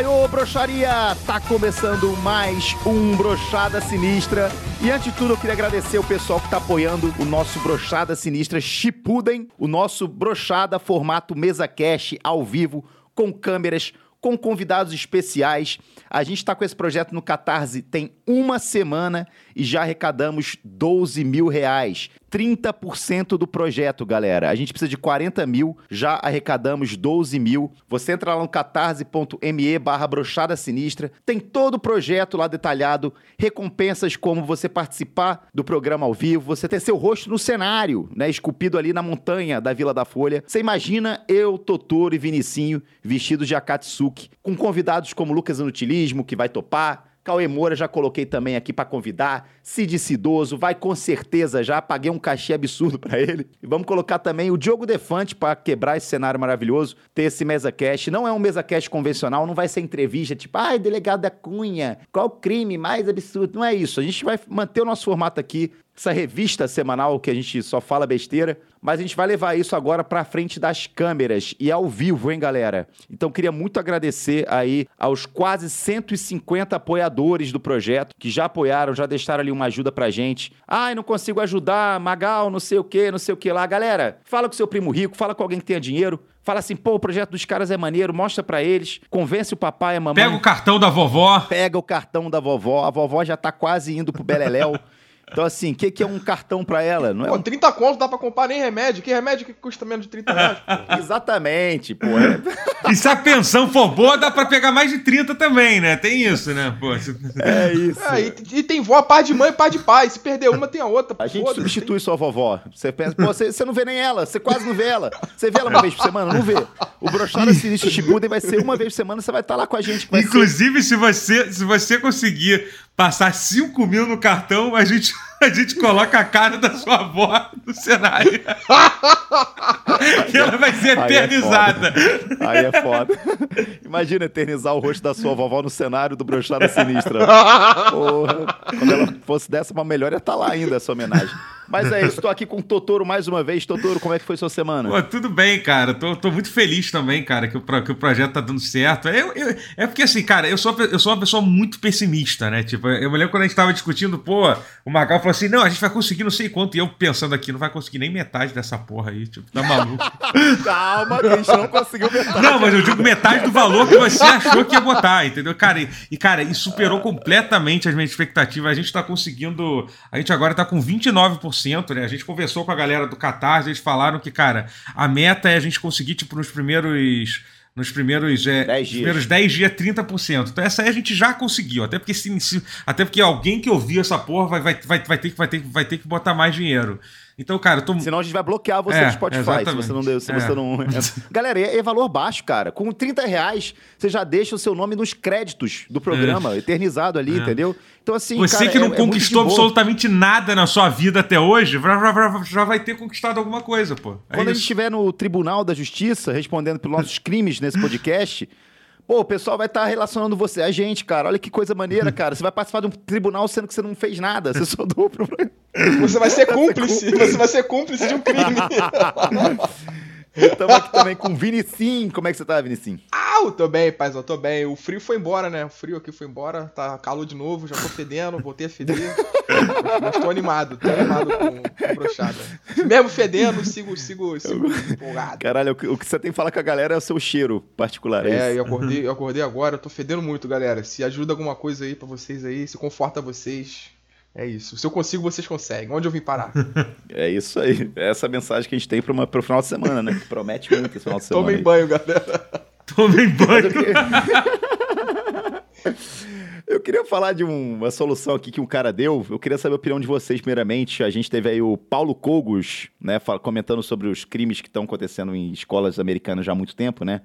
E vai ô broxaria! Tá começando mais um Brochada Sinistra. E antes de tudo, eu queria agradecer o pessoal que tá apoiando o nosso Brochada Sinistra Chipuden, o nosso Brochada formato mesa cash ao vivo, com câmeras, com convidados especiais. A gente está com esse projeto no Catarse tem uma semana e já arrecadamos 12 mil reais. 30% do projeto, galera. A gente precisa de 40 mil, já arrecadamos 12 mil. Você entra lá no catarse.me barra brochada sinistra. Tem todo o projeto lá detalhado, recompensas como você participar do programa ao vivo, você ter seu rosto no cenário, né? Esculpido ali na montanha da Vila da Folha. Você imagina eu, Totoro e Vinicinho vestidos de Akatsuki, com convidados como Lucas Inutilismo, que vai topar, Cauê Moura já coloquei também aqui para convidar. Cid Cidoso, vai com certeza já. Paguei um cachê absurdo para ele. E vamos colocar também o Diogo Defante para quebrar esse cenário maravilhoso. Ter esse mesa cast. Não é um mesa cast convencional, não vai ser entrevista tipo, ai, delegado da Cunha, qual crime mais absurdo? Não é isso. A gente vai manter o nosso formato aqui essa revista semanal que a gente só fala besteira, mas a gente vai levar isso agora para frente das câmeras e ao vivo, hein, galera? Então queria muito agradecer aí aos quase 150 apoiadores do projeto que já apoiaram, já deixaram ali uma ajuda pra gente. Ai, não consigo ajudar, Magal, não sei o que, não sei o que lá. Galera, fala com seu primo rico, fala com alguém que tenha dinheiro, Fala assim, pô, o projeto dos caras é maneiro, mostra para eles, convence o papai e a mamãe. Pega o cartão da vovó. Pega o cartão da vovó, a vovó já tá quase indo pro Beleléu. Então, assim, o que, que é um cartão pra ela? Não é Pô, um... 30 conto dá pra comprar nem remédio. Que remédio que custa menos de 30 reais? Pô? Exatamente, pô. É... E se a pensão for boa, dá pra pegar mais de 30 também, né? Tem isso, né? Pô. É isso. É, e, e, tem vó, pai de mãe, pai de pai. Se perder uma, tem a outra. A gente substitui tem... sua vovó. Você pensa, pô, você, você não vê nem ela, você quase não vê ela. Você vê ela uma vez por semana? Não vê. O Brochada Sinistro Chibuden vai ser uma vez por semana, você vai estar tá lá com a gente. Inclusive, ser... se, você, se você conseguir passar 5 mil no cartão, a gente, a gente coloca a cara da sua avó no cenário. que ela vai ser eternizada. Aí é, Aí é foda. Imagina eternizar o rosto da sua vovó no cenário do Brochada Sinistra. Porra. Quando ela fosse dessa uma melhor, ia estar tá lá ainda essa homenagem. Mas é isso, estou aqui com o Totoro mais uma vez. Totoro, como é que foi sua semana? Pô, tudo bem, cara. Tô, tô muito feliz também, cara, que o, que o projeto tá dando certo. Eu, eu, é porque, assim, cara, eu sou, eu sou uma pessoa muito pessimista, né? Tipo, eu me lembro quando a gente tava discutindo, pô, o Magal falou assim: não, a gente vai conseguir não sei quanto. E eu pensando aqui, não vai conseguir nem metade dessa porra aí. Tipo, tá maluco. Calma, a gente não conseguiu metade. Não, mas eu digo metade do valor que você achou que ia botar, entendeu? Cara, e, e cara, e superou completamente as minhas expectativas. A gente tá conseguindo. A gente agora tá com 29%, né? A gente conversou com a galera do Catar, eles falaram que, cara, a meta é a gente conseguir, tipo, nos primeiros nos primeiros é, 10 dias. primeiros 10 dias 30%. Então essa aí a gente já conseguiu, até porque se, até porque alguém que ouviu essa porra vai, vai, vai, vai, ter, vai, ter, vai ter que botar mais dinheiro. Então, cara, eu tô... Senão a gente vai bloquear você é, no Spotify exatamente. se você não deu, se é. você não. Galera, é, é, valor baixo, cara. Com 30 reais, você já deixa o seu nome nos créditos do programa, é. eternizado ali, é. entendeu? Então, assim. Você cara, que não é, conquistou absolutamente nada na sua vida até hoje, já vai ter conquistado alguma coisa, pô. Quando a gente estiver no Tribunal da Justiça respondendo pelos nossos crimes nesse podcast. Pô, o pessoal vai estar tá relacionando você a gente, cara. Olha que coisa maneira, cara. Você vai participar de um tribunal sendo que você não fez nada. Você só problema. Você vai ser cúmplice. Você vai ser cúmplice de um crime. Estamos aqui também com o Vinicim. Como é que você tá, Vinicim? Ah, eu tô bem, paizão, tô bem. O frio foi embora, né? O frio aqui foi embora. Tá calor de novo, já tô fedendo, voltei a feder. mas, tô animado, tô animado com, com brochada. Mesmo fedendo, sigo, sigo, sigo empolgado. Caralho, o que você tem que falar com a galera é o seu cheiro particular. É, é eu acordei, eu acordei agora, eu tô fedendo muito, galera. Se ajuda alguma coisa aí pra vocês aí, se conforta vocês. É isso. Se eu consigo, vocês conseguem. Onde eu vim parar? é isso aí. É essa mensagem que a gente tem para o final de semana, né? Que promete muito esse final de semana. Tomem banho, galera. Tomem banho. Eu queria falar de uma solução aqui que um cara deu. Eu queria saber a opinião de vocês, primeiramente. A gente teve aí o Paulo Cogos, né, comentando sobre os crimes que estão acontecendo em escolas americanas já há muito tempo, né?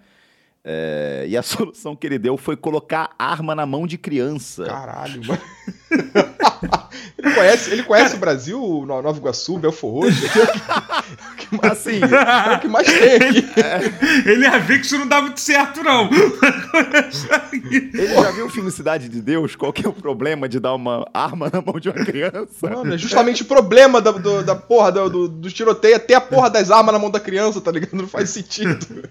É, e a solução que ele deu foi colocar arma na mão de criança. Caralho, mano. Ele conhece, ele conhece o Brasil, Nova Iguaçu, Belfor Roxo. que mais, assim, é o que mais tem aqui. É, ele ia ver que isso não dá muito certo, não. ele já viu o filme Cidade de Deus? Qual que é o problema de dar uma arma na mão de uma criança? Mano, é justamente o problema da, do, da porra do, do, do tiroteio até a porra das armas na mão da criança, tá ligado? Não faz sentido.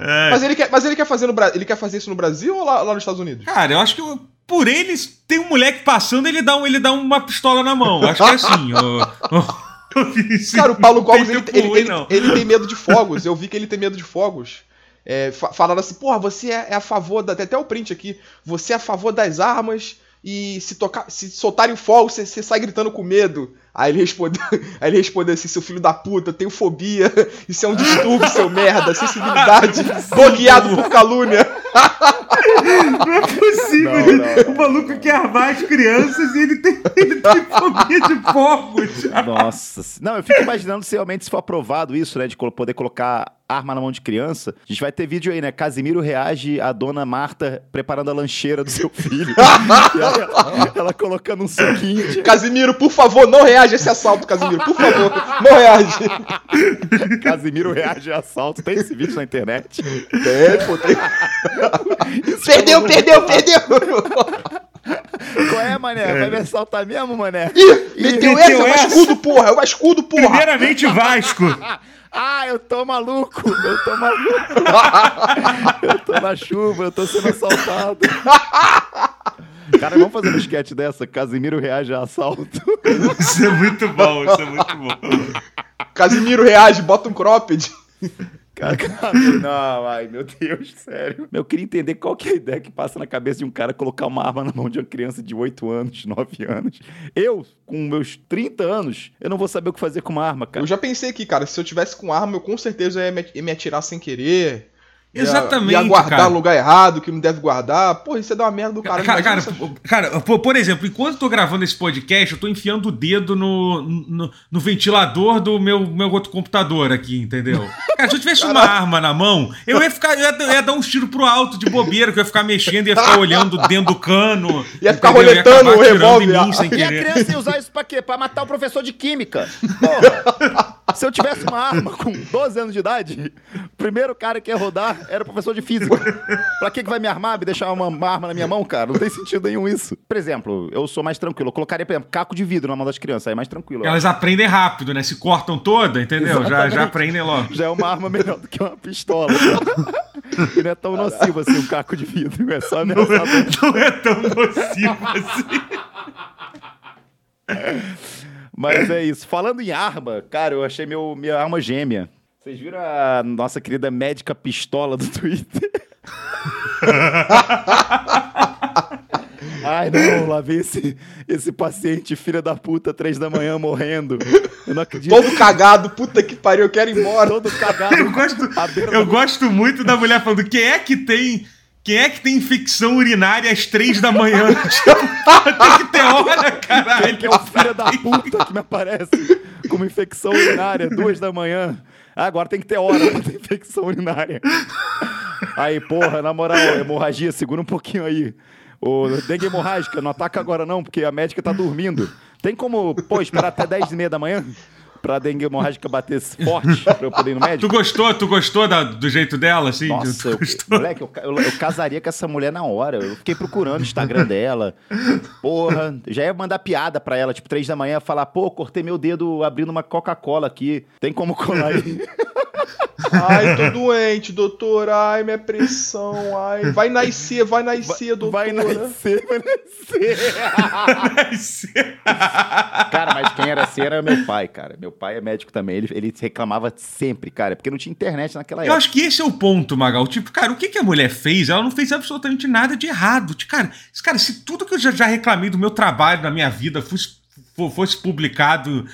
É. Mas, ele quer, mas ele quer fazer no ele quer fazer isso no Brasil ou lá, lá nos Estados Unidos? Cara, eu acho que por eles tem um moleque passando, ele dá, um, ele dá uma pistola na mão. Acho que é assim. Cara, o Paulo Cogos, ele, ele, ele, ele, tem medo de fogos. Eu vi que ele tem medo de fogos. É, falaram assim, porra, você é, é a favor da. Tem até o print aqui. Você é a favor das armas e se tocar, se soltarem fogo, você, você sai gritando com medo. Aí ele respondeu, aí ele respondeu assim, seu filho da puta, eu tenho fobia, isso é um distúrbio, seu merda, sensibilidade, bloqueado por calúnia. Não é possível, não, não. o maluco quer armar as crianças e ele tem, ele tem fobia de fogos. Nossa, não, eu fico imaginando se realmente se for aprovado isso, né, de poder colocar arma na mão de criança. A gente vai ter vídeo aí, né? Casimiro reage a dona Marta preparando a lancheira do seu filho. ela, ela, colocando um suquinho. De... Casimiro, por favor, não reage a esse assalto, Casimiro. Por favor, não reage. Casimiro reage a assalto. Tem esse vídeo na internet? Tem, pô, tem. perdeu, perdeu, perdeu. Qual é, mané? É. Vai me assaltar mesmo, mané? Ih, meteu, meteu essa, é o escudo, porra, é o escudo, porra. Primeiramente Vasco. Ah, eu tô maluco! Eu tô maluco! eu tô na chuva, eu tô sendo assaltado. Cara, vamos fazer um sketch dessa. Casimiro reage a assalto. Isso é muito bom, isso é muito bom. Casimiro reage, bota um cropped. Não, ai, meu Deus, sério. Eu queria entender qual que é a ideia que passa na cabeça de um cara colocar uma arma na mão de uma criança de 8 anos, 9 anos. Eu, com meus 30 anos, eu não vou saber o que fazer com uma arma, cara. Eu já pensei aqui, cara, se eu tivesse com arma, eu com certeza ia me atirar sem querer. Exatamente. Ia, guardar cara. no lugar errado, que não deve guardar. Pô, isso é dar uma merda do cara. Cara, cara, cara por, por, exemplo, enquanto eu tô gravando esse podcast, eu tô enfiando o dedo no, no, no ventilador do meu, meu outro computador aqui, entendeu? Cara, se eu tivesse uma arma na mão, eu ia ficar. Eu ia, eu ia, dar uns tiros pro alto de bobeira, que eu ia ficar mexendo, ia ficar olhando dentro do cano. Ia ficar roletando o revólver. E a criança ia usar isso pra quê? Pra matar o professor de química. Porra. Se eu tivesse uma arma com 12 anos de idade, o primeiro cara que ia rodar era o professor de física. pra que, que vai me armar, me deixar uma, uma, arma na minha mão, cara? Não tem sentido nenhum isso. Por exemplo, eu sou mais tranquilo. Eu colocaria, por exemplo, caco de vidro na mão das crianças, aí é mais tranquilo. Elas aprendem rápido, né? Se cortam toda, entendeu? Já, já aprendem logo. Já é uma arma melhor do que uma pistola. e não é tão nocivo assim um caco de vidro. É só ameaçar. Não é, não é tão nocivo assim. Mas é isso. Falando em arma, cara, eu achei meu, minha arma gêmea. Vocês viram a nossa querida médica pistola do Twitter? Ai, não, lá vem esse, esse paciente, filha da puta, três da manhã morrendo. Eu não acredito. Todo cagado, puta que pariu, eu quero ir embora. Todo cagado. Eu gosto, eu gosto muito da mulher falando: quem é que tem quem é que tem infecção urinária às três da manhã? tem que ter hora, caralho. Quem que é o filho da puta que me aparece com uma infecção urinária duas da manhã? Ah, agora tem que ter hora pra ter infecção urinária. Aí, porra, na moral, hemorragia, segura um pouquinho aí. O dengue hemorrágica, não ataca agora não, porque a médica tá dormindo. Tem como, pô, esperar até 10 e meia da manhã? Pra dengue hemorrágica bater forte pra eu poder ir no médico. Tu gostou? Tu gostou da, do jeito dela, assim? Nossa, eu, moleque, eu, eu, eu, casaria com essa mulher na hora. Eu fiquei procurando o Instagram dela. Porra, já ia mandar piada pra ela, tipo, três da manhã, falar, pô, cortei meu dedo abrindo uma Coca-Cola aqui. Tem como colar aí? Ai, tô doente, doutor. Ai, minha pressão. Ai, vai nascer, vai nascer, doutor. Vai nascer, vai nascer. nascer. cara, mas quem era ser era meu pai, cara. Meu pai é médico também. Ele, ele reclamava sempre, cara, porque não tinha internet naquela época. Eu acho que esse é o ponto, Magal. Tipo, cara, o que, que a mulher fez? Ela não fez absolutamente nada de errado. Cara, cara se tudo que eu já, já reclamei do meu trabalho, da minha vida, fosse fosse publicado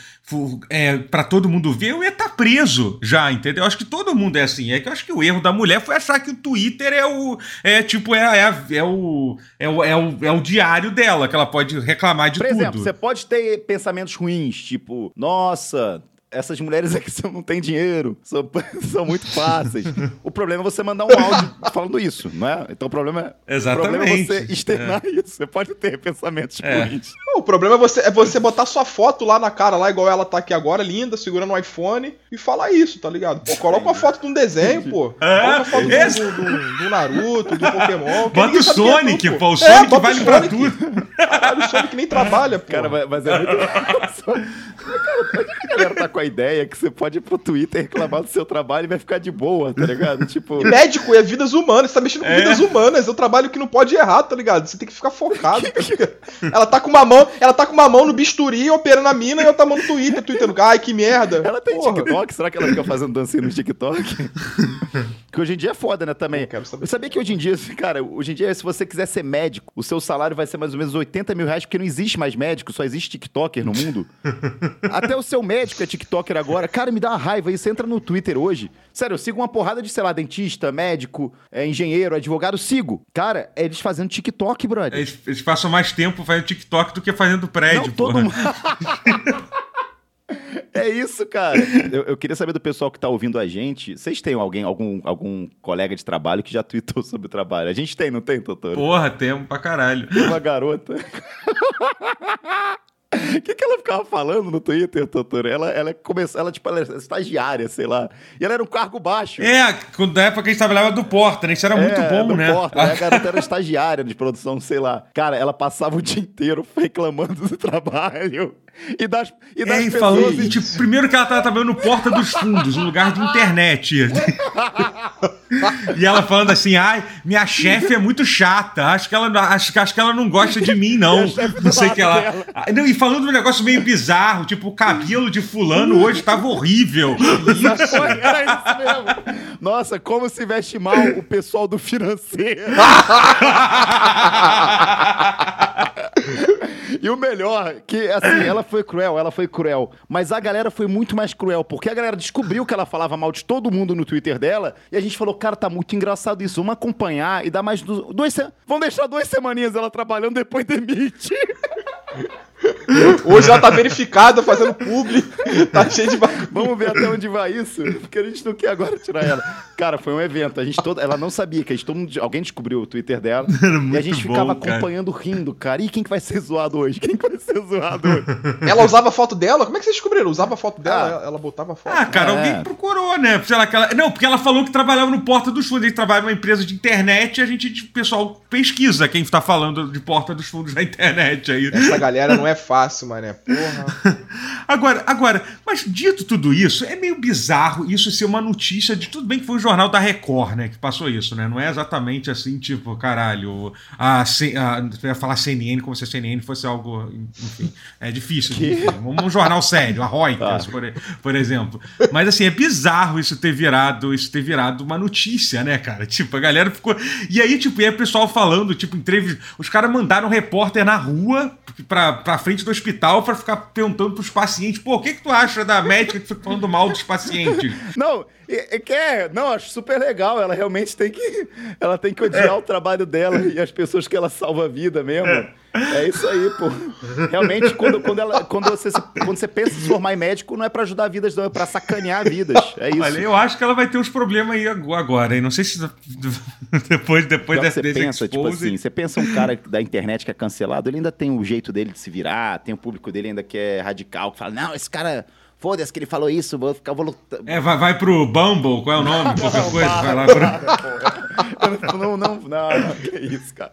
é, para todo mundo ver, eu ia estar tá preso já, entendeu? Acho que todo mundo é assim. É que eu acho que o erro da mulher foi achar que o Twitter é o. É tipo, é, é, é, o, é, o, é, o, é o diário dela, que ela pode reclamar de Por tudo. Por exemplo, você pode ter pensamentos ruins, tipo, nossa, essas mulheres aqui não têm dinheiro, são, são muito fáceis. o problema é você mandar um áudio falando isso, não é? Então o problema é, Exatamente. O problema é você externar é. isso. Você pode ter pensamentos é. ruins. O problema é você, é você botar sua foto lá na cara, lá igual ela tá aqui agora, linda, segurando o um iPhone, e falar isso, tá ligado? Pô, coloca uma foto de um desenho, pô. É, coloca a foto esse... do, do, do, Naruto, do Pokémon. Bota o Sonic, pô. O Sonic é, vale pra tudo. Caralho, o Sonic nem trabalha, pô. Cara, mas é muito. Que a galera tá com a ideia que você pode ir pro Twitter reclamar do seu trabalho e vai ficar de boa, tá ligado? Tipo. E médico é vidas humanas, você tá mexendo com é. vidas humanas. É um trabalho que não pode errar, tá ligado? Você tem que ficar focado. Tá ela tá com uma mão, ela tá com uma mão no bisturi operando a mina e outra mão no Twitter, tweetando, ai, que merda. Ela tem Porra. TikTok? Será que ela fica fazendo dancinha no TikTok? que hoje em dia é foda, né, também. Eu, eu sabia que hoje em dia, cara, hoje em dia, se você quiser ser médico, o seu salário vai ser mais ou menos 80 mil reais, porque não existe mais médico, só existe TikToker no mundo. Até o seu médico é TikToker agora. Cara, me dá uma raiva isso. Entra no Twitter hoje. Sério, eu sigo uma porrada de, sei lá, dentista, médico, é, engenheiro, advogado, sigo. Cara, é eles fazendo TikTok, brother. Eles, eles passam mais tempo fazendo TikTok do que fazendo prédio, Não, todo mundo... É isso, cara. Eu, eu, queria saber do pessoal que tá ouvindo a gente. Vocês têm alguém, algum, algum colega de trabalho que já tweetou sobre o trabalho? A gente tem, não tem, doutor? Porra, temos pra caralho. Uma garota. O que, que ela ficava falando no Twitter, doutor? Ela, ela começou, ela, tipo, ela era estagiária, sei lá. E ela era um cargo baixo. É, da época que a gente trabalhava do Porta, né? Isso era é, muito bom, do né? Porta, né? A garota era estagiária de produção, sei lá. Cara, ela passava o dia inteiro reclamando do trabalho. E das, e das é. Falou, e, tipo, primeiro que ela tava trabalhando no Porta dos Fundos, um lugar de internet. e ela falando assim: ai, minha chefe é muito chata. Acho que ela, acho, acho que ela não gosta de mim, não. Não sei o que ela. Não, e falando um negócio meio bizarro, tipo, o cabelo de fulano hoje tava horrível. Isso. Era isso mesmo. Nossa, como se veste mal o pessoal do financeiro. E o melhor, que assim, ela foi cruel, ela foi cruel. Mas a galera foi muito mais cruel, porque a galera descobriu que ela falava mal de todo mundo no Twitter dela. E a gente falou, cara, tá muito engraçado isso. Vamos acompanhar e dar mais duas. Vamos deixar duas semaninhas ela trabalhando, depois demite. Hoje ela tá verificada, fazendo publi. Tá cheio de bagulho. Vamos ver até onde vai isso, porque a gente não quer agora tirar ela. Cara, foi um evento. A gente toda, ela não sabia que a gente, todo mundo, alguém descobriu o Twitter dela. e a gente ficava bom, acompanhando, rindo, cara. E quem que vai ser zoado hoje? Quem que vai ser zoado hoje? Ela usava a foto dela? Como é que vocês descobriram? Usava a foto dela? Ah. Ela botava a foto. Ah, cara, é. alguém procurou, né? Sei lá, ela... Não, porque ela falou que trabalhava no Porta dos Fundos. Ele trabalha numa empresa de internet e a gente, o pessoal pesquisa quem tá falando de Porta dos Fundos na internet aí. Essa galera não é fácil, mané. Porra. agora, agora, mas dito tudo isso, é meio bizarro isso ser uma notícia de tudo bem que foi o jornal da Record, né, que passou isso, né? Não é exatamente assim, tipo, caralho, a, a eu ia falar CNN como se a CNN fosse algo, enfim, é difícil. Um, um jornal sério, a Reuters, ah. por, por exemplo. Mas assim, é bizarro isso ter virado, isso ter virado uma notícia, né, cara? Tipo, a galera ficou E aí, tipo, e aí o pessoal falando, tipo, entrevista, os caras mandaram um repórter na rua pra, pra frente do hospital para ficar perguntando pros pacientes, pô, o que, que tu acha da médica que fica falando mal dos pacientes? Não, é, que é, não, acho super legal. Ela realmente tem que. Ela tem que odiar é. o trabalho dela e as pessoas que ela salva a vida mesmo. É, é isso aí, pô. Realmente, quando, quando, ela, quando, você, quando você pensa em se formar em médico, não é para ajudar vidas, não, é para sacanear vidas. É isso. Olha, eu acho que ela vai ter uns problemas aí agora, hein? Não sei se depois, depois dessa você pensa, tipo assim, você pensa um cara da internet que é cancelado, ele ainda tem o jeito dele de se virar, tem o público dele ainda que é radical, que fala, não, esse cara Foda-se que ele falou isso, vou ficar. Vou lutar. É, vai, vai pro Bumble, qual é o nome? Qualquer coisa, vai lá pro. não, não, não, não, que isso, cara.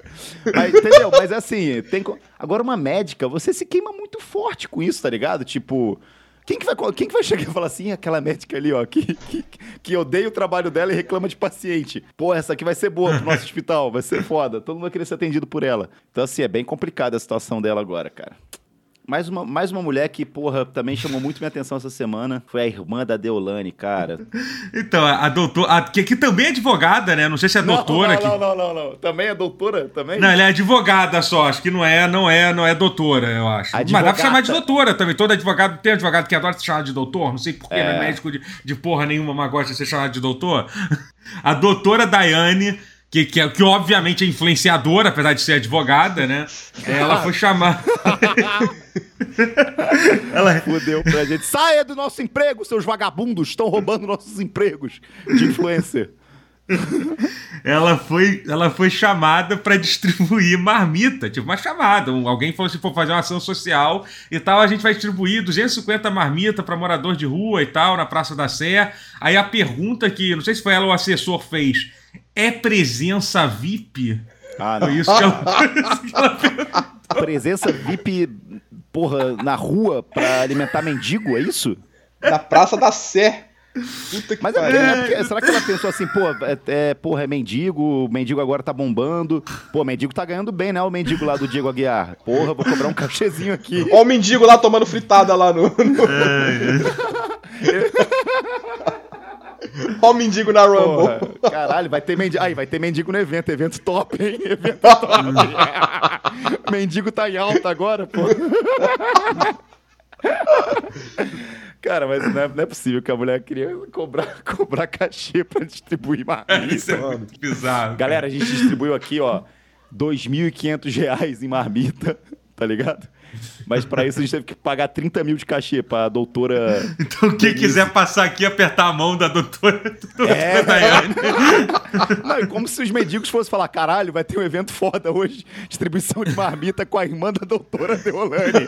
Mas, entendeu? Mas assim, tem. Agora, uma médica, você se queima muito forte com isso, tá ligado? Tipo. Quem que, vai, quem que vai chegar e falar assim, aquela médica ali, ó, que, que, que odeia o trabalho dela e reclama de paciente? Pô, essa aqui vai ser boa pro nosso hospital, vai ser foda. Todo mundo vai querer ser atendido por ela. Então, assim, é bem complicada a situação dela agora, cara. Mais uma, mais uma mulher que, porra, também chamou muito minha atenção essa semana. Foi a irmã da Deolane, cara. então, a doutora. Que, que também é advogada, né? Não sei se é doutora. Não, não, não, não, não, Também é doutora? Também? Não, ela é advogada só. Acho que não é, não é, não é doutora, eu acho. Advogata. Mas dá pra chamar de doutora também. Todo advogado tem advogado que adora ser chamado de doutor. Não sei porquê, é. não é médico de, de porra nenhuma, mas gosta de ser chamado de doutor. A doutora Daiane que, que, que obviamente é influenciadora, apesar de ser advogada, né? Ela foi chamada. ela fudeu pra gente. Saia do nosso emprego, seus vagabundos! Estão roubando nossos empregos de influencer. ela foi, ela foi chamada para distribuir marmita, tipo uma chamada. Alguém falou assim: for fazer uma ação social e tal, a gente vai distribuir 250 marmita para morador de rua e tal, na Praça da Sé. Aí a pergunta que, não sei se foi ela ou o assessor fez: é presença VIP? Ah, não. Foi isso que ela, Presença VIP, porra, na rua para alimentar mendigo, é isso? Na Praça da Sé. Puta que Mas é, é porque, será que ela pensou assim, pô, é, é, porra, é mendigo, o mendigo agora tá bombando. Pô, o mendigo tá ganhando bem, né? O mendigo lá do Diego Aguiar. Porra, vou cobrar um cachezinho aqui. Ó o mendigo lá tomando fritada lá no. no... Ó o mendigo na Rumble. Porra, caralho, vai ter mendigo. Aí, vai ter mendigo no evento. Evento top, hein? Evento top. mendigo tá em alta agora, pô. Cara, mas não é, não é, possível que a mulher queria cobrar, cobrar cachê pra distribuir marmita. Isso é muito bizarro. Galera, a gente distribuiu aqui, ó, R$ 2.500 em marmita, tá ligado? Mas para isso a gente teve que pagar 30 mil de cachê pra doutora. Então, quem Denise. quiser passar aqui e apertar a mão da doutora, doutora é. Daiane. Não, e como se os mendigos fossem falar: caralho, vai ter um evento foda hoje distribuição de marmita com a irmã da doutora Deolane.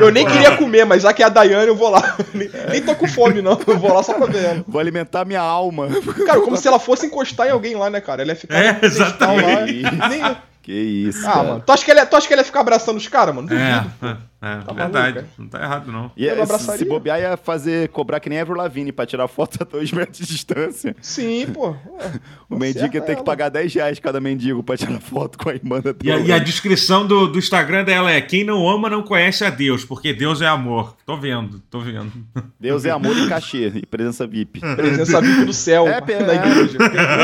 Eu nem queria comer, mas já que é a Daiane, eu vou lá. Nem, nem tô com fome, não. Eu vou lá só pra ver ela. Vou alimentar minha alma. Cara, como se ela fosse encostar em alguém lá, né, cara? Ela ia ficar. É, exatamente. Lá, nem... Que isso. Ah, cara. mano. Tu acha, que ele, tu acha que ele ia ficar abraçando os caras, mano? Duvido, é, é. É, tá verdade. Maluco, não tá errado, não. E é, se, se bobear, ia fazer, cobrar que nem Ever Lavigne pra tirar foto a dois metros de distância. Sim, pô. É, o mendigo ia ter que pagar 10 reais cada mendigo pra tirar foto com a irmã da e a, e a descrição do, do Instagram dela é: quem não ama não conhece a Deus, porque Deus é amor. Tô vendo, tô vendo. Deus é amor e cachê, e presença VIP. presença VIP do céu. É, é, na igreja.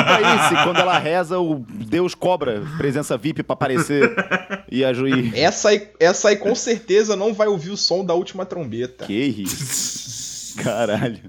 Aí se quando ela reza, o Deus cobra presença VIP pra aparecer e a juiz. Essa aí, essa aí com certeza não vai ouvir o som da última trombeta. Que isso. Caralho.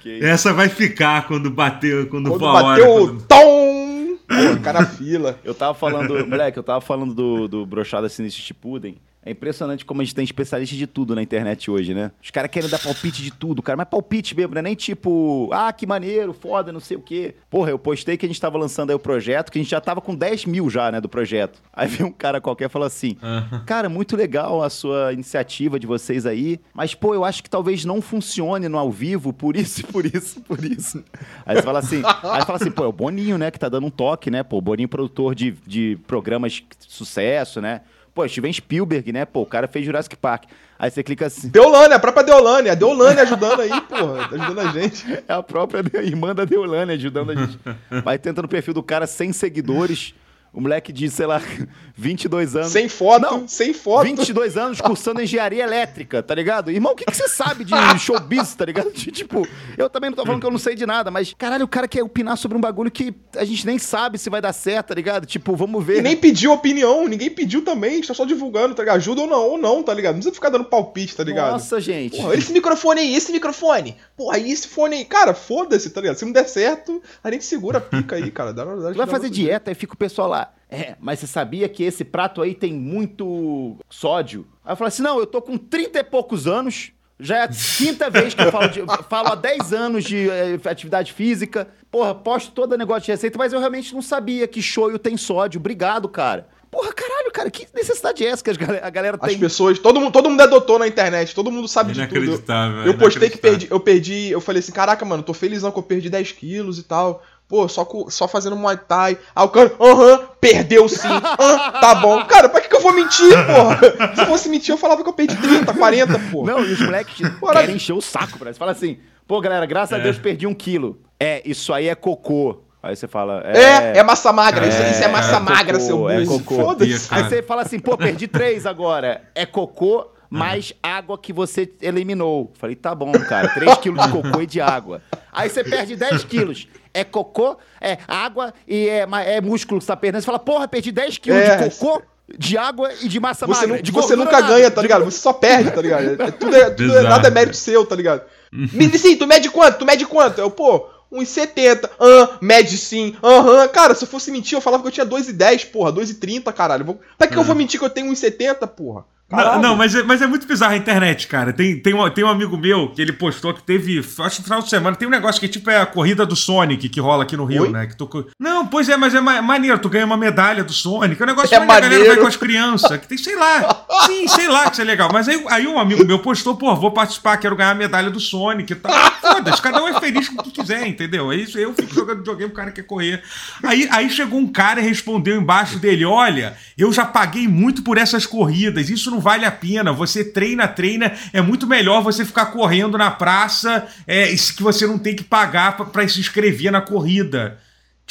Que Essa vai ficar quando bater, quando, quando for a hora. Bateu o tom! Pô, cara fila. Eu tava falando, moleque, eu tava falando do, do Brochada Sinistro Chipuden. É impressionante como a gente tem especialista de tudo na internet hoje, né? Os caras querem dar palpite de tudo, cara. Mas palpite mesmo, não é nem tipo, ah, que maneiro, foda, não sei o quê. Porra, eu postei que a gente tava lançando aí o projeto, que a gente já tava com 10 mil já, né, do projeto. Aí veio um cara qualquer e falou assim: uhum. Cara, muito legal a sua iniciativa de vocês aí, mas, pô, eu acho que talvez não funcione no ao vivo, por isso, por isso, por isso. Aí você fala assim, aí fala assim, pô, é o Boninho, né, que tá dando um toque, né? Pô, o Boninho produtor de, de programas de sucesso, né? Pô, Steven Spielberg, né? Pô, o cara fez Jurassic Park. Aí você clica assim. Deolane, a própria Deolane. A Deolane ajudando aí, porra. Tá ajudando a gente. É a própria irmã da Deolane ajudando a gente. Vai tentando o perfil do cara sem seguidores. O moleque de, sei lá, 22 anos. Sem foto, não, sem foto. 22 anos cursando engenharia elétrica, tá ligado? Irmão, o que, que você sabe de showbiz, tá ligado? Tipo, eu também não tô falando que eu não sei de nada, mas caralho, o cara quer opinar sobre um bagulho que a gente nem sabe se vai dar certo, tá ligado? Tipo, vamos ver. E nem pediu opinião, ninguém pediu também, a gente tá só divulgando, tá ligado? Ajuda ou não, ou não, tá ligado? Não precisa ficar dando palpite, tá ligado? Nossa, gente. Porra, esse microfone aí, esse microfone. Porra, aí esse fone aí. Cara, foda-se, tá ligado? Se não der certo, a gente segura a pica aí, cara. Dá, dá, vai fazer dieta e fica o pessoal lá. É, mas você sabia que esse prato aí tem muito sódio? Aí eu falei assim: não, eu tô com 30 e poucos anos. Já é a quinta vez que eu falo, de, falo há 10 anos de é, atividade física. Porra, posto todo negócio de receita, mas eu realmente não sabia que shoyu tem sódio. Obrigado, cara. Porra, caralho, cara, que necessidade é essa que a galera tem? As pessoas, todo mundo, todo mundo é doutor na internet, todo mundo sabe de tudo. Eu, eu postei que perdi, eu perdi, eu falei assim, caraca, mano, tô felizão que eu perdi 10 quilos e tal. Pô, só, só fazendo Muay Thai. Aí o cara, aham, perdeu sim. Ah, tá bom. Cara, pra que, que eu vou mentir, porra? Se fosse mentir, eu falava que eu perdi 30, 40, porra. Não, e os moleques querem encher o saco, pra Fala assim, pô, galera, graças é. a Deus perdi um quilo. É, isso aí é cocô. Aí você fala. É, é, é massa magra. É, isso, isso, é massa é magra, cocô, seu burro. É cocô. Foda-se. Aí você fala assim, pô, perdi três agora. É cocô mais água que você eliminou. Falei, tá bom, cara. 3 quilos de cocô e de água. Aí você perde 10 quilos é cocô, é água e é, é músculo que você tá perdendo. Você fala, porra, perdi 10 quilos é. de cocô, de água e de massa você magra. Não, de você nunca ganha, tá ligado? Você só perde, tá ligado? É, tudo é, tudo é, nada é mérito seu, tá ligado? Me sim, tu mede quanto? Tu mede quanto? Eu, pô, 1,70. Ah, mede sim. Aham. Cara, se eu fosse mentir, eu falava que eu tinha 2,10, porra. 2,30, caralho. Vou... Pra que eu vou mentir que eu tenho 1,70, porra? Não, não, mas, é, mas é muito bizarro a internet, cara. Tem, tem, um, tem um amigo meu que ele postou que teve, acho que no final de semana, tem um negócio que tipo é a corrida do Sonic que rola aqui no Rio, Oi? né? Que tu... Não, pois é, mas é ma maneiro, tu ganha uma medalha do Sonic. É um negócio é que a galera vai com as crianças, que tem, sei lá. Sim, sei lá que isso é legal. Mas aí, aí um amigo meu postou, pô, vou participar, quero ganhar a medalha do Sonic e tal. Foda-se, cada um é feliz com o que quiser, entendeu? É isso, eu fico jogando videogame, o cara quer correr. Aí, aí chegou um cara e respondeu embaixo dele: olha, eu já paguei muito por essas corridas, isso não vale a pena você treina, treina. É muito melhor você ficar correndo na praça é, que você não tem que pagar para se inscrever na corrida.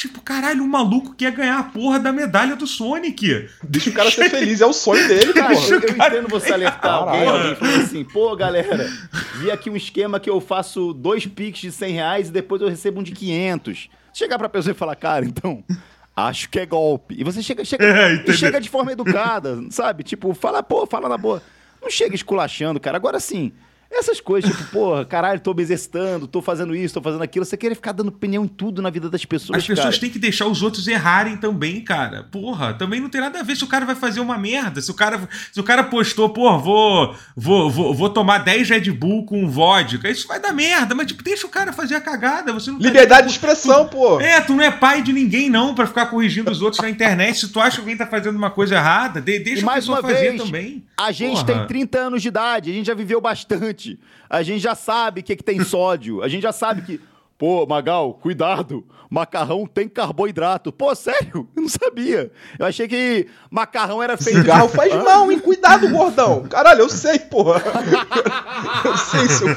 Tipo, caralho, um maluco quer ganhar a porra da medalha do Sonic. Deixa o cara ser feliz, é o sonho dele, cara. Eu, eu cara... entendo você alertar alguém, alguém falando assim, pô, galera, vi aqui um esquema que eu faço dois piques de 100 reais e depois eu recebo um de 500. Chegar pra pessoa e falar, cara, então, acho que é golpe. E você chega, chega, é, chega de forma educada, sabe? Tipo, fala, pô, fala na boa. Não chega esculachando, cara. Agora sim, essas coisas, tipo, porra, caralho, tô me exercitando, tô fazendo isso, tô fazendo aquilo. Você querer ficar dando opinião em tudo na vida das pessoas. As pessoas cara. têm que deixar os outros errarem também, cara. Porra, também não tem nada a ver se o cara vai fazer uma merda. Se o cara, se o cara postou, porra, vou, vou, vou, vou tomar 10 Red Bull com vodka, isso vai dar merda. Mas, tipo, deixa o cara fazer a cagada. Você não tá Liberdade tá, de expressão, tu, pô. É, tu não é pai de ninguém, não, para ficar corrigindo os outros na internet. Se tu acha que alguém tá fazendo uma coisa errada, deixa e mais a pessoa uma fazer vez, também. A gente porra. tem 30 anos de idade, a gente já viveu bastante. A gente já sabe o que, que tem sódio. A gente já sabe que. Pô, Magal, cuidado. Macarrão tem carboidrato. Pô, sério? Eu não sabia. Eu achei que macarrão era feito. Cigarro faz mal, hein? Cuidado, gordão. Caralho, eu sei, porra. Eu sei, seu.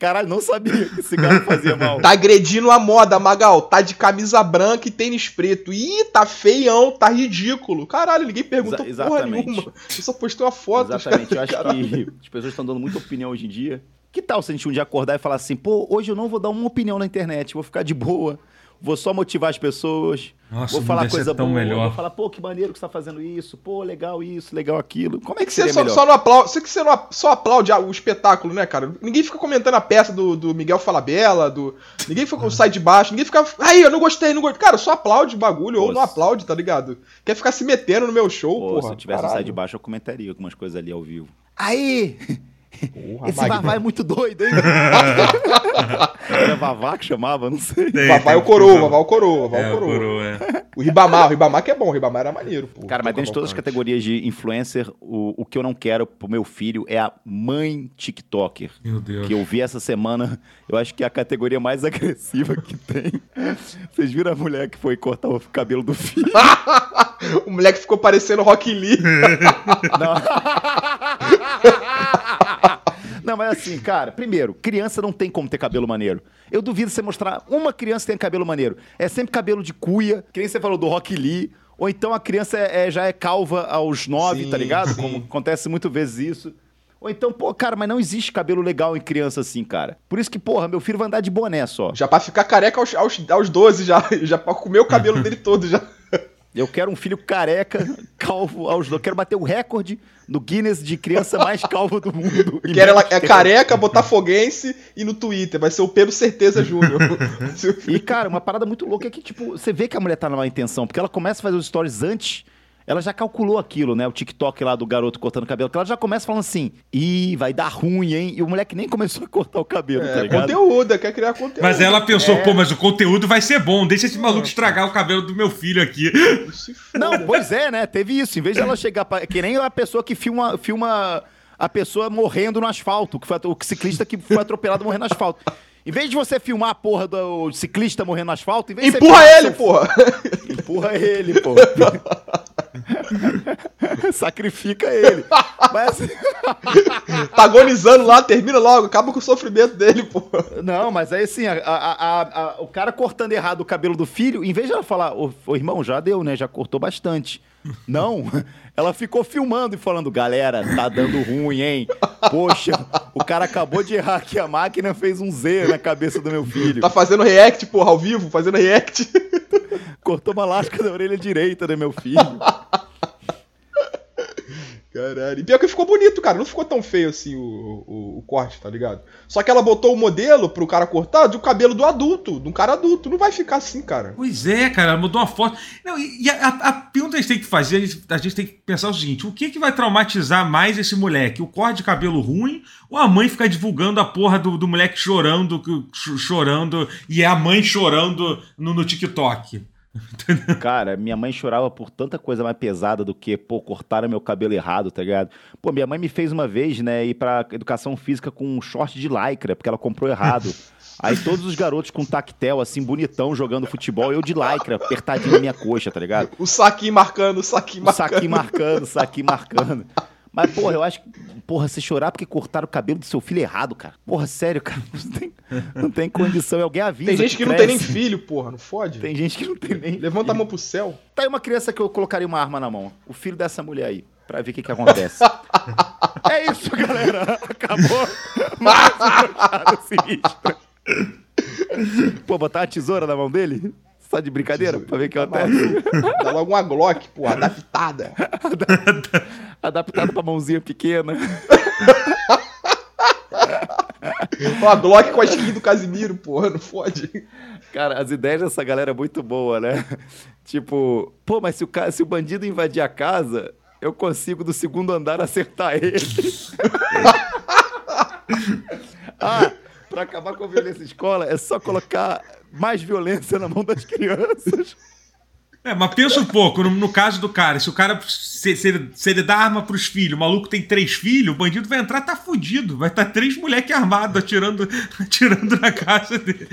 Caralho, não sabia que cigarro fazia mal. Tá agredindo a moda, Magal. Tá de camisa branca e tênis preto. Ih, tá feião, tá ridículo. Caralho, ninguém perguntou Exa porra nenhuma. Eu só postei uma foto. Exatamente. Eu acho Caralho. que as pessoas estão dando muita opinião hoje em dia. Que tal se a gente um dia acordar e falar assim, pô, hoje eu não vou dar uma opinião na internet, vou ficar de boa vou só motivar as pessoas. Nossa, vou falar coisa boa, melhor. vou falar, pô, que maneiro que você tá fazendo isso, pô, legal isso, legal aquilo. Como é que, que você só, só, não aplaude, você que você não, só aplaude o espetáculo, né, cara? Ninguém fica comentando a peça do, do Miguel Falabella, do ninguém fica sai de baixo, ninguém fica, aí, eu não gostei, não gostei. Cara, só aplaude o bagulho ou não aplaude, tá ligado? Quer ficar se metendo no meu show, pô, porra. Se eu tivesse caralho. sai de baixo, eu comentaria algumas coisas ali ao vivo. Aí, Porra, Esse Vavá é muito doido, hein? Era Vavá que chamava, não sei. Tem, Vavá é o coroa, Vavá é o coroa, Vavá é o coroa. coroa é. O Ribamar, o Ribamar que é bom, o Ribamar era maneiro, pô. Cara, mas dentro de todas as categorias de influencer, o, o que eu não quero pro meu filho é a mãe TikToker. Meu Deus. Que eu vi essa semana, eu acho que é a categoria mais agressiva que tem. Vocês viram a mulher que foi cortar o cabelo do filho? o moleque ficou parecendo Rock Lee. não. Não, mas assim, cara, primeiro, criança não tem como ter cabelo maneiro. Eu duvido você mostrar uma criança que tem cabelo maneiro. É sempre cabelo de cuia, que nem você falou do Rock Lee. Ou então a criança é, é, já é calva aos nove, tá ligado? Sim. Como acontece muitas vezes isso. Ou então, pô, cara, mas não existe cabelo legal em criança assim, cara. Por isso que, porra, meu filho vai andar de boné só. Já pra ficar careca aos, aos, aos 12 já. Já pra comer o cabelo dele todo já. Eu quero um filho careca, calvo aos Eu quero bater o recorde no Guinness de criança mais calva do mundo. Quero ela é careca, botafoguense e no Twitter. Vai ser o Pedro Certeza Júnior. e, cara, uma parada muito louca é que, tipo, você vê que a mulher tá numa intenção, porque ela começa a fazer os stories antes ela já calculou aquilo, né? O TikTok lá do garoto cortando cabelo, que ela já começa falando assim: ih, vai dar ruim, hein? E o moleque nem começou a cortar o cabelo, é, tá ligado? conteúdo, quer criar conteúdo. Mas ela pensou, é. pô, mas o conteúdo vai ser bom, deixa esse maluco estragar o cabelo do meu filho aqui. Não, pois é, né? Teve isso. Em vez de ela chegar pra... Que nem a pessoa que filma, filma a pessoa morrendo no asfalto, que foi o ciclista que foi atropelado morrendo no asfalto. Em vez de você filmar a porra do ciclista morrendo no asfalto, em vez Empurra ele, porra! Empurra ele, porra. Sacrifica ele. Mas assim... tá agonizando lá, termina logo, acaba com o sofrimento dele, porra. Não, mas aí assim, a, a, a, o cara cortando errado o cabelo do filho, em vez de ela falar, ô, ô irmão, já deu, né? Já cortou bastante. Não, ela ficou filmando e falando, galera, tá dando ruim, hein? Poxa, o cara acabou de errar aqui a máquina, fez um Z na cabeça do meu filho. Tá fazendo react, porra, ao vivo, fazendo react. Cortou uma lasca da orelha direita do meu filho. Caralho. E pior que ficou bonito, cara. Não ficou tão feio assim o, o, o, corte, tá ligado? Só que ela botou o modelo pro cara cortar do cabelo do adulto, de um cara adulto. Não vai ficar assim, cara. Pois é, cara. Mudou uma foto. Não, e a, a, a pergunta que a gente tem que fazer, a gente, a gente tem que pensar o seguinte: o que, que vai traumatizar mais esse moleque? O corte de cabelo ruim ou a mãe ficar divulgando a porra do, do moleque chorando, chorando, e é a mãe chorando no, no TikTok? Cara, minha mãe chorava por tanta coisa mais pesada do que, pô, cortaram meu cabelo errado, tá ligado? Pô, minha mãe me fez uma vez, né, ir pra educação física com um short de lycra, porque ela comprou errado. Aí todos os garotos com tactel, assim, bonitão, jogando futebol, eu de lycra, apertadinho na minha coxa, tá ligado? O saquinho marcando, o saquinho marcando. O saquinho marcando, o saquinho marcando. Mas, porra, eu acho que. Porra, você chorar porque cortaram o cabelo do seu filho errado, cara. Porra, sério, cara. Não tem, não tem condição. Alguém avisa. Tem gente que, que não tem nem filho, porra. Não fode? Tem gente que não tem nem. Levanta filho. a mão pro céu. Tá aí uma criança que eu colocaria uma arma na mão. O filho dessa mulher aí. Pra ver o que, que acontece. é isso, galera. Acabou. Mais um. Pô, botar uma tesoura na mão dele? Só de brincadeira? Pra ver o que acontece. Dá logo uma Glock, pô, adaptada. adaptada pra mãozinha pequena. Uma Glock com a skin do Casimiro, porra, não fode. Cara, as ideias dessa galera é muito boa, né? Tipo, pô, mas se o, se o bandido invadir a casa, eu consigo do segundo andar acertar ele. ah, pra acabar com a violência em escola, é só colocar mais violência na mão das crianças. É, mas pensa um pouco, no, no caso do cara, se o cara, se, se, ele, se ele dá arma pros filhos, o maluco tem três filhos, o bandido vai entrar, tá fudido. Vai estar tá três moleques armados atirando, atirando na casa dele.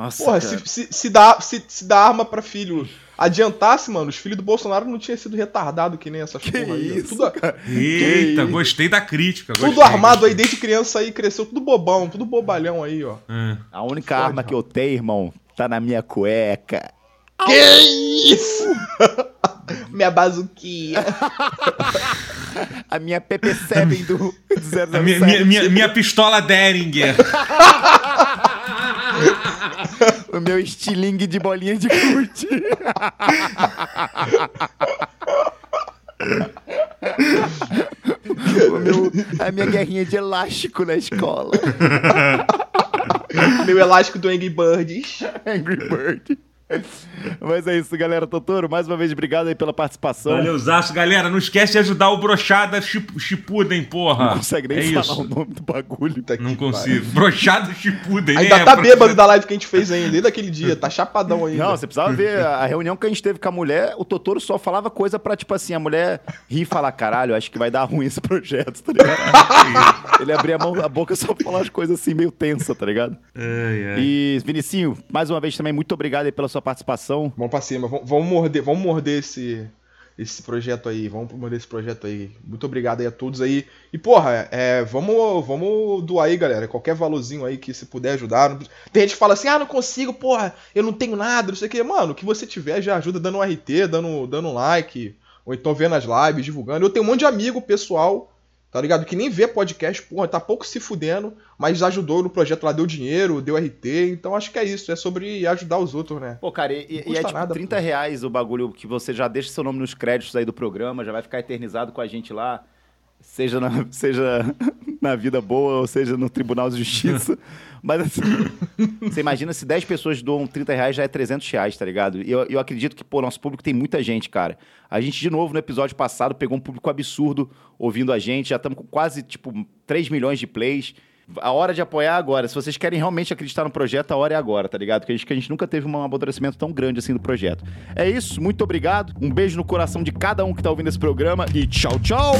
Nossa, Porra, se, se, se, dá, se, se dá arma pra filho adiantasse, mano, os filhos do Bolsonaro não tinham sido retardados que nem essas que porra aí. Isso, tudo, cara. Eita, que... gostei da crítica. Tudo gostei, armado gostei. aí desde criança aí, cresceu tudo bobão, tudo bobalhão aí, ó. É. A única Foda, arma que eu tenho, irmão, tá na minha cueca. Que isso? minha bazuquinha. A minha PP7 do 007. A minha, minha, minha, minha pistola Deringer. o meu estilingue de bolinha de curte. o meu, a minha guerrinha de elástico na escola. meu elástico do Angry Birds. Angry Bird. Mas é isso, galera. Totoro, mais uma vez, obrigado aí pela participação. Valeu, Zaço. Galera, não esquece de ajudar o Brochada Chipuden, porra. Não consegue nem é falar isso. o nome do bagulho. Tá não consigo. Brochada Chipuden. Ainda é, tá brochada. bêbado da live que a gente fez ainda, desde aquele dia. Tá chapadão ainda. Não, você precisava ver a reunião que a gente teve com a mulher. O Totoro só falava coisa pra, tipo assim, a mulher rir e falar, caralho, acho que vai dar ruim esse projeto, tá ligado? Ele abria a, mão, a boca só pra falar as coisas assim, meio tensa, tá ligado? Ai, ai. E, Vinicinho, mais uma vez também, muito obrigado aí pela sua sua participação. Vamos pra cima, vamos, morder, vamos morder esse, esse projeto aí, vamos morder esse projeto aí. Muito obrigado aí a todos aí. E porra, é, vamos, vamos doar aí, galera, qualquer valorzinho aí que se puder ajudar. Tem gente que fala assim, ah, não consigo, porra, eu não tenho nada, não sei o que. Mano, o que você tiver já ajuda dando um RT, dando, dando um like, ou então vendo as lives, divulgando. Eu tenho um monte de amigo pessoal tá ligado? Que nem vê podcast, porra, tá pouco se fudendo, mas ajudou no projeto lá, deu dinheiro, deu RT, então acho que é isso, é sobre ajudar os outros, né? Pô, cara, e, e é tipo nada, 30 pô. reais o bagulho que você já deixa seu nome nos créditos aí do programa, já vai ficar eternizado com a gente lá, seja na, seja na vida boa ou seja no Tribunal de Justiça. Mas assim, você imagina se 10 pessoas doam 30 reais, já é 300 reais, tá ligado? E eu, eu acredito que, pô, nosso público tem muita gente, cara. A gente, de novo, no episódio passado, pegou um público absurdo ouvindo a gente. Já estamos com quase, tipo, 3 milhões de plays. A hora de apoiar agora. Se vocês querem realmente acreditar no projeto, a hora é agora, tá ligado? Porque a gente, que a gente nunca teve um amadurecimento tão grande assim do projeto. É isso, muito obrigado. Um beijo no coração de cada um que tá ouvindo esse programa e tchau, tchau!